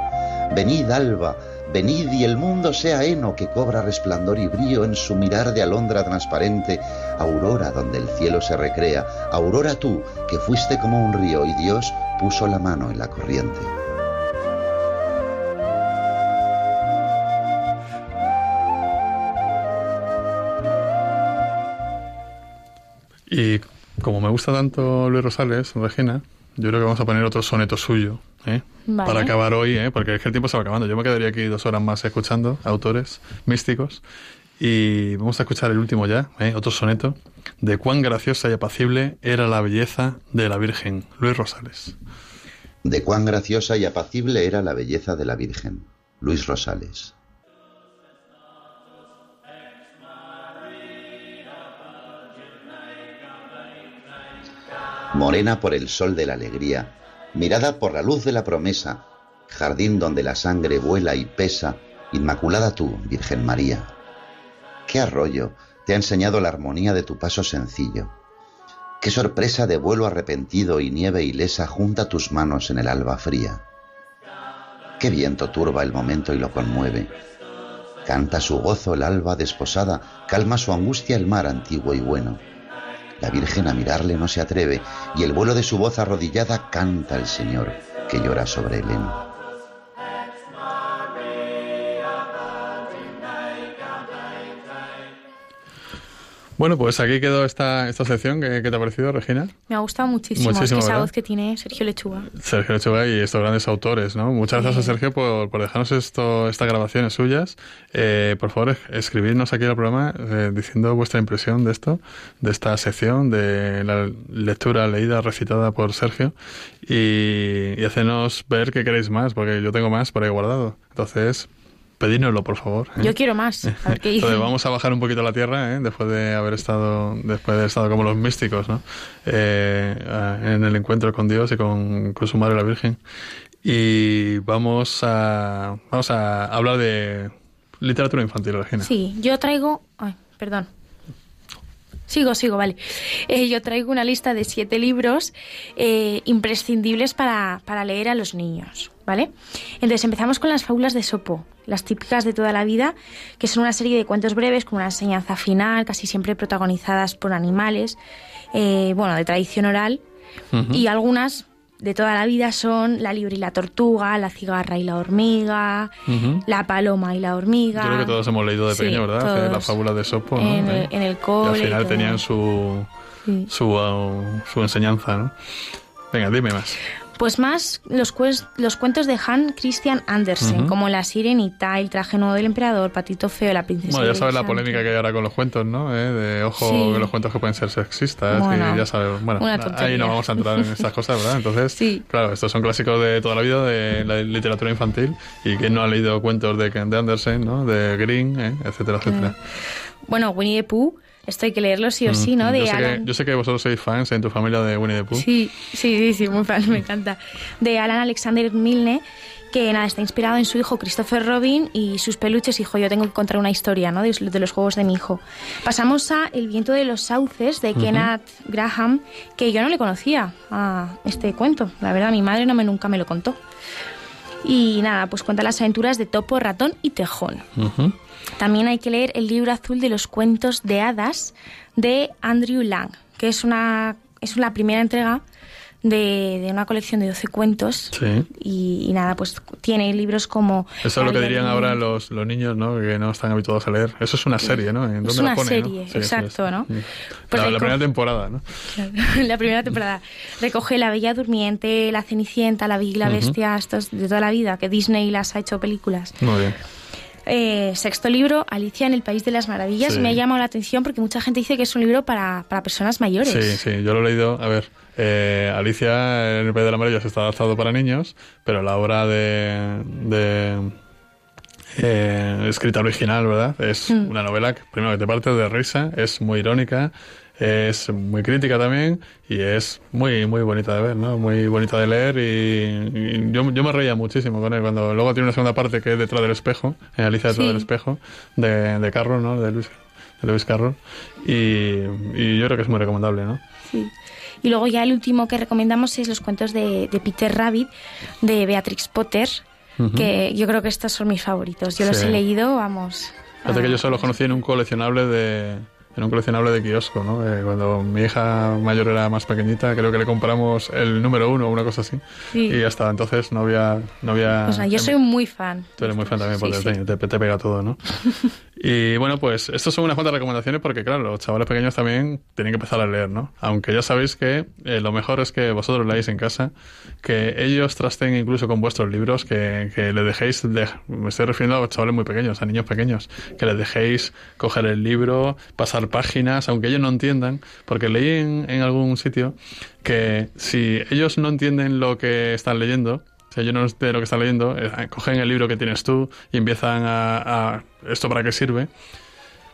Venid, alba, Venid y el mundo sea heno que cobra resplandor y brío en su mirar de alondra transparente, aurora donde el cielo se recrea, aurora tú que fuiste como un río y Dios puso la mano en la corriente. Y como me gusta tanto Luis Rosales, Regina, yo creo que vamos a poner otro soneto suyo, ¿eh? Para acabar hoy, ¿eh? Porque es que el tiempo se va acabando. Yo me quedaría aquí dos horas más escuchando autores místicos. Y vamos a escuchar el último ya, ¿eh? otro soneto, de cuán graciosa y apacible era la belleza de la Virgen, Luis Rosales. De cuán graciosa y apacible era la belleza de la Virgen, Luis Rosales. Morena por el sol de la alegría, mirada por la luz de la promesa, jardín donde la sangre vuela y pesa, inmaculada tú, Virgen María. Qué arroyo te ha enseñado la armonía de tu paso sencillo. Qué sorpresa de vuelo arrepentido y nieve ilesa junta tus manos en el alba fría. Qué viento turba el momento y lo conmueve. Canta su gozo el alba desposada, calma su angustia el mar antiguo y bueno. La Virgen a mirarle no se atreve, y el vuelo de su voz arrodillada canta el Señor, que llora sobre el Bueno, pues aquí quedó esta, esta sección. ¿Qué, qué te ha parecido, Regina? Me ha gustado muchísimo, Muchísimo, es que esa voz que tiene Sergio Lechuga. Sergio Lechuga y estos grandes autores, ¿no? Muchas gracias a Sergio por, por dejarnos esto, estas grabaciones suyas. Eh, por favor, escribidnos aquí al programa eh, diciendo vuestra impresión de esto, de esta sección, de la lectura leída, recitada por Sergio y, y hacernos ver qué queréis más, porque yo tengo más por ahí guardado. Entonces, pedídnoslo, por favor. ¿eh? Yo quiero más. A ver qué dice. Entonces vamos a bajar un poquito a la tierra, ¿eh? después de haber estado, después de haber estado como los místicos, ¿no? Eh, en el encuentro con Dios y con, con su madre la Virgen. Y vamos a, vamos a hablar de literatura infantil, Regina. Sí, yo traigo. Ay, perdón. Sigo, sigo, vale. Eh, yo traigo una lista de siete libros eh, imprescindibles para, para leer a los niños, ¿vale? Entonces empezamos con las fábulas de Sopo, las típicas de toda la vida, que son una serie de cuentos breves con una enseñanza final, casi siempre protagonizadas por animales, eh, bueno, de tradición oral, y algunas de toda la vida son La liebre y la tortuga, La cigarra y la hormiga. La paloma y la hormiga. Yo creo que todos hemos leído de Sí, pequeño, ¿verdad? La fábula de Sopo, ¿no? En el- en el Y cole al y final todo. tenían su, Sí. su, uh, su enseñanza, ¿no? Venga, dime más. Pues más los, cues- los cuentos de Han Christian Andersen, Ujú. como La Sirenita, El traje nuevo del emperador, Patito Feo, La princesa Bueno, ya sabes la polémica que hay ahora con los cuentos, ¿no? Eh, De ojo, Sí. que los cuentos que pueden ser sexistas, Bueno, y ya sabes. Bueno, ahí no vamos a entrar en estas cosas, ¿verdad? Entonces, Sí. claro, estos son clásicos de toda la vida de la literatura infantil y que no ha leído cuentos de, de Andersen, ¿no? De Green, ¿eh? etcétera, etcétera. Bueno, Winnie the Pooh, esto hay que leerlo sí o sí, ¿no? Mm, De yo, sé que, Alan... yo sé que vosotros sois fans en tu familia de Winnie the Pooh. Sí, sí, sí, sí, muy fan, me encanta. De Alan Alexander Milne, que nada, está inspirado en su hijo Christopher Robin y sus peluches. Hijo, yo tengo que contar una historia, ¿no? De, de los juegos de mi hijo. Pasamos a El viento de los sauces, de Kenneth Graham, que yo no le conocía a este cuento. La verdad, mi madre no me, nunca me lo contó. Y nada, pues cuenta las aventuras de Topo, Ratón y Tejón. Ujú. También hay que leer el libro azul de los cuentos de hadas de Andrew Lang, que es una es la primera entrega de, de una colección de 12 cuentos. Sí. Y, y nada, pues tiene libros como... Eso es lo que dirían ahora los, los niños, ¿no? Que no están habituados a leer. Eso es una serie, ¿no? ¿En Es dónde una la pone, serie, sí, exacto. ¿no? Pues la, primera temporada, ¿no? Claro, la primera temporada. Recoge La Bella Durmiente, La Cenicienta, La Bella. Bestia, estos de toda la vida, que Disney las ha hecho películas. Muy bien. Eh, sexto libro, Alicia en el País de las Maravillas. Sí. Me ha llamado la atención porque mucha gente dice que es un libro para, para personas mayores. Sí, sí, yo lo he leído. A ver, eh, Alicia en el País de la Maravilla está adaptado para niños, pero la obra de, de eh, escrita original, ¿verdad? Es Mm. una novela que, primero que te parte de risa, es muy irónica, es muy crítica también y es muy muy bonita de ver, ¿no? Muy bonita de leer y, y yo, yo me reía muchísimo con él cuando luego tiene una segunda parte que es detrás del espejo, eh, Alicia detrás Sí. del espejo de, de Carroll, ¿no? De Luis, de Lewis Carroll y, y yo creo que es muy recomendable, ¿no? Sí. Y luego ya el último que recomendamos es los cuentos de, de Peter Rabbit, de Beatrix Potter, Ujú. que yo creo que estos son mis favoritos. Yo los Sí. he leído, vamos. Fíjate que yo solo los conocí en un coleccionable de en un coleccionable de kiosco, ¿no? Eh, cuando mi hija mayor era más pequeñita, creo que le compramos el número uno o una cosa así. Sí. Y hasta entonces no había... No había pues nada, yo soy muy fan. Tú eres muy fan también porque sí. Te- te pega todo, ¿no? y bueno, pues estas son unas cuantas recomendaciones porque, claro, los chavales pequeños también tienen que empezar a leer, ¿no? Aunque ya sabéis que eh, lo mejor es que vosotros leáis en casa, que ellos trasten incluso con vuestros libros, que, que le dejéis, de- me estoy refiriendo a los chavales muy pequeños, a niños pequeños, que les dejéis coger el libro, pasar páginas, aunque ellos no entiendan, porque leí en, en algún sitio que si ellos no entienden lo que están leyendo, si ellos no entienden lo que están leyendo, eh, cogen el libro que tienes tú y empiezan a, a ¿esto para qué sirve?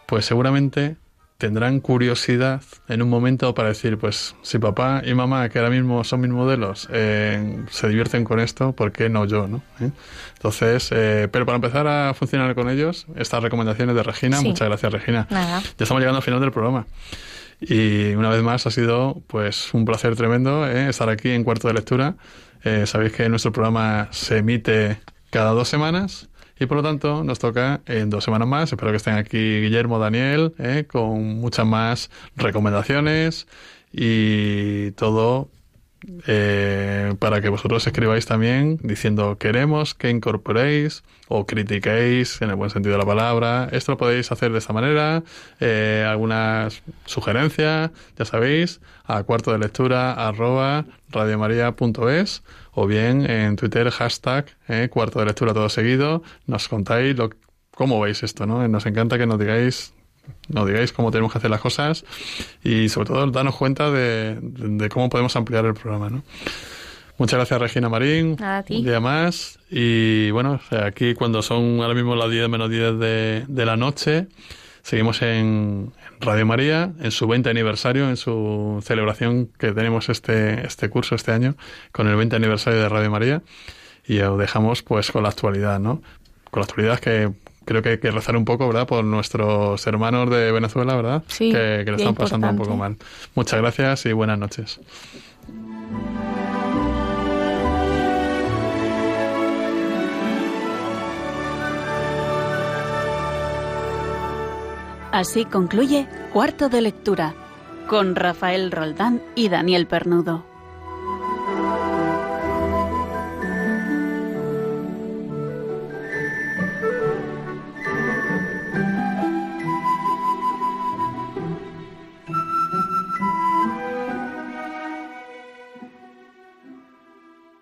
Pues seguramente tendrán curiosidad en un momento para decir, pues si papá y mamá, que ahora mismo son mis modelos, eh, se divierten con esto, ¿por qué no yo? ¿no? ¿Eh? Entonces, eh, pero para empezar a funcionar con ellos, estas recomendaciones de Regina, Sí. muchas gracias Regina. Nada. Ya estamos llegando al final del programa. Y una vez más ha sido pues un placer tremendo ¿eh? estar aquí en Cuarto de Lectura. Eh, sabéis que nuestro programa se emite cada dos semanas Y por lo tanto, nos toca en dos semanas más. Espero que estén aquí Guillermo, Daniel, ¿eh? con muchas más recomendaciones y todo eh, para que vosotros escribáis también diciendo queremos que incorporéis o critiquéis en el buen sentido de la palabra. Esto lo podéis hacer de esta manera. Eh, algunas sugerencias, ya sabéis, a cuarto de lectura arroba radiomaria.es o bien en Twitter hashtag eh, cuarto de lectura todo seguido. Nos contáis lo, cómo veis esto, ¿no? Nos encanta que nos digáis nos digáis cómo tenemos que hacer las cosas y sobre todo darnos cuenta de, cómo podemos ampliar el programa. ¿no? Muchas gracias Regina Marín, un día más y bueno, aquí cuando son ahora mismo las 10 menos 10 de, de la noche, seguimos en Radio María, en su 20 aniversario, en su celebración que tenemos este, este curso este año, con el 20 aniversario de Radio María y os dejamos pues con la actualidad, ¿no? Con la actualidad que creo que hay que rezar un poco, ¿verdad? Por nuestros hermanos de Venezuela, ¿verdad? Sí, que, que lo están pasando un poco mal. Muchas gracias y buenas noches. Así concluye Cuarto de Lectura con Rafael Roldán y Daniel Pernudo.